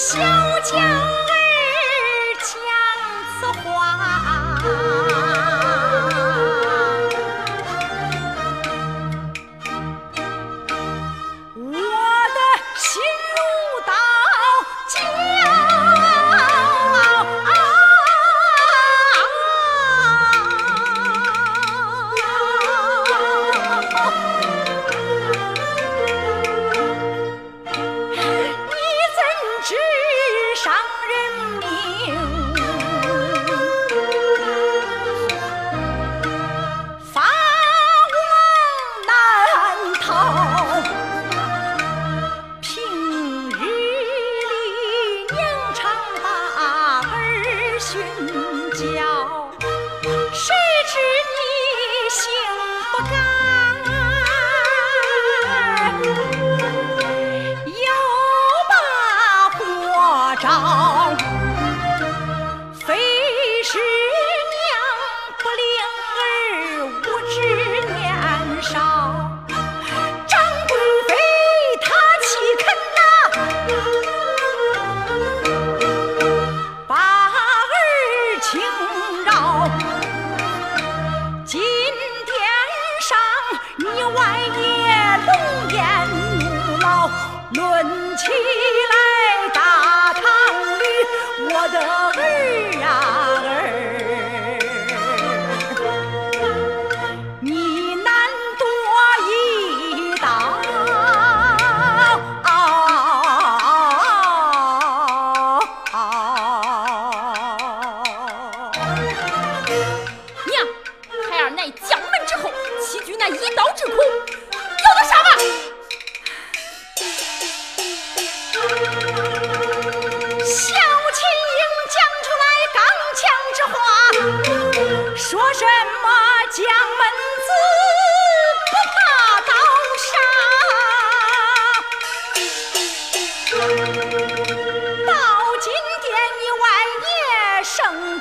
小桥。儿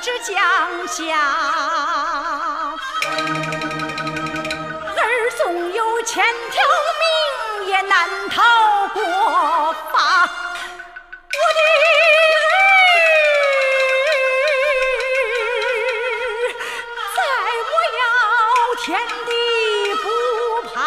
是江夏，儿纵有千条命也难逃国法。我的儿在我要天地不怕。